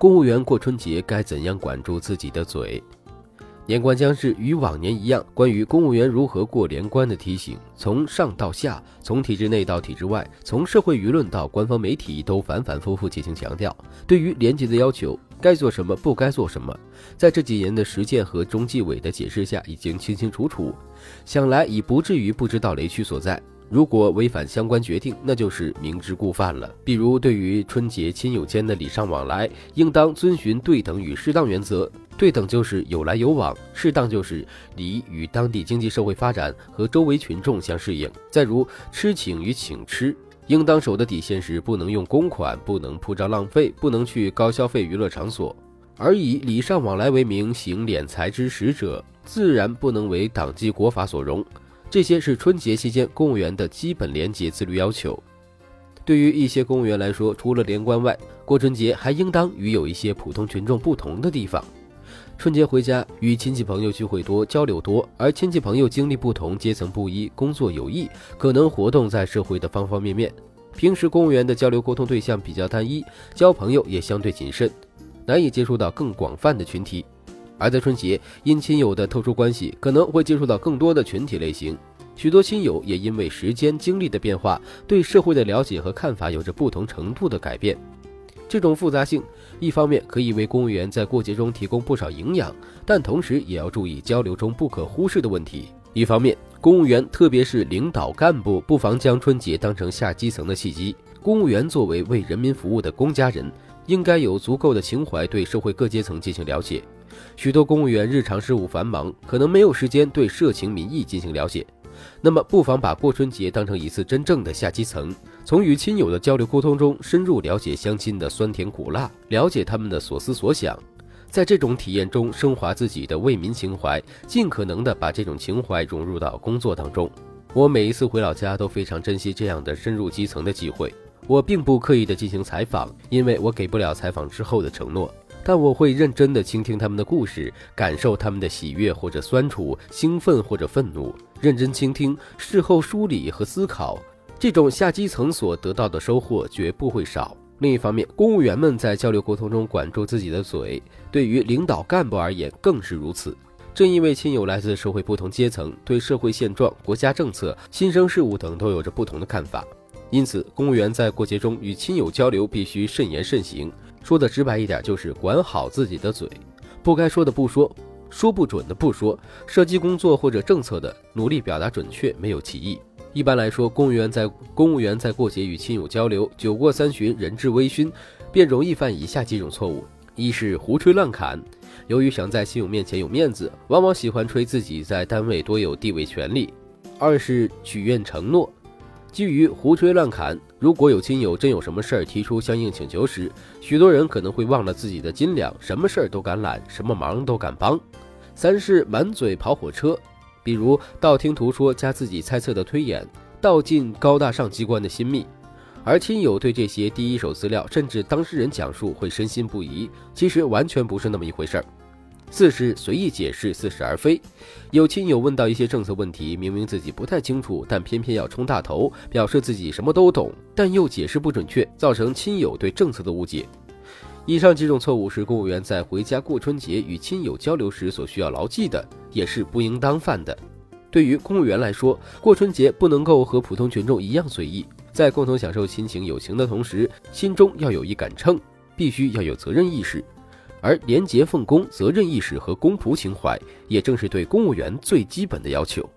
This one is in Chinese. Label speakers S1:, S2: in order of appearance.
S1: 公务员过春节该怎样管住自己的嘴？年关将至，与往年一样，关于公务员如何过年关的提醒，从上到下，从体制内到体制外，从社会舆论到官方媒体，都反反复复进行强调。对于廉洁的要求，该做什么，不该做什么，在这几年的实践和中纪委的解释下，已经清清楚楚。想来已不至于不知道雷区所在。如果违反相关决定，那就是明知故犯了。比如，对于春节亲友间的礼尚往来，应当遵循对等与适当原则。对等就是有来有往，适当就是礼与当地经济社会发展和周围群众相适应。再如吃请与请吃，应当守的底线是不能用公款，不能铺张浪费，不能去高消费娱乐场所，而以礼尚往来为名行敛财之实者，自然不能为党纪国法所容。这些是春节期间公务员的基本廉洁自律要求。对于一些公务员来说，除了连关外，过春节还应当与有一些普通群众不同的地方。春节回家与亲戚朋友聚会多，交流多，而亲戚朋友经历不同，阶层不一，工作有异，可能活动在社会的方方面面。平时公务员的交流沟通对象比较单一，交朋友也相对谨慎，难以接触到更广泛的群体。而在春节，因亲友的特殊关系，可能会接触到更多的群体类型。许多亲友也因为时间经历的变化，对社会的了解和看法有着不同程度的改变。这种复杂性，一方面可以为公务员在过节中提供不少营养，但同时也要注意交流中不可忽视的问题。一方面，公务员特别是领导干部，不妨将春节当成下基层的契机。公务员作为为人民服务的公家人，应该有足够的情怀对社会各阶层进行了解。许多公务员日常事务繁忙，可能没有时间对社情民意进行了解。那么，不妨把过春节当成一次真正的下基层，从与亲友的交流沟通中深入了解乡亲的酸甜苦辣，了解他们的所思所想，在这种体验中升华自己的为民情怀，尽可能的把这种情怀融入到工作当中。我每一次回老家都非常珍惜这样的深入基层的机会。我并不刻意的进行采访，因为我给不了采访之后的承诺。但我会认真地倾听他们的故事，感受他们的喜悦或者酸楚、兴奋或者愤怒，认真倾听，事后梳理和思考。这种下基层所得到的收获绝不会少。另一方面，公务员们在交流沟通中管住自己的嘴，对于领导干部而言更是如此。正因为亲友来自社会不同阶层，对社会现状、国家政策、新生事物等都有着不同的看法，因此，公务员在过节中与亲友交流必须慎言慎行。说的直白一点，就是管好自己的嘴，不该说的不说，说不准的不说，涉及工作或者政策的，努力表达准确，没有歧义。一般来说，公务员在公务员在过节与亲友交流，酒过三巡，人至微醺，便容易犯以下几种错误：一是胡吹乱侃，由于想在亲友面前有面子，往往喜欢吹自己在单位多有地位权力；二是许愿承诺。基于胡吹乱侃，如果有亲友真有什么事儿提出相应请求时，许多人可能会忘了自己的斤两，什么事儿都敢揽，什么忙都敢帮。三是满嘴跑火车，比如道听途说加自己猜测的推演，道尽高大上机关的心秘，而亲友对这些第一手资料甚至当事人讲述会深信不疑，其实完全不是那么一回事儿。四是随意解释，似是而非。有亲友问到一些政策问题，明明自己不太清楚，但偏偏要冲大头，表示自己什么都懂，但又解释不准确，造成亲友对政策的误解。以上几种错误是公务员在回家过春节与亲友交流时所需要牢记的，也是不应当犯的。对于公务员来说，过春节不能够和普通群众一样随意，在共同享受亲情友情的同时，心中要有一杆秤，必须要有责任意识。而廉洁奉公、责任意识和公仆情怀，也正是对公务员最基本的要求。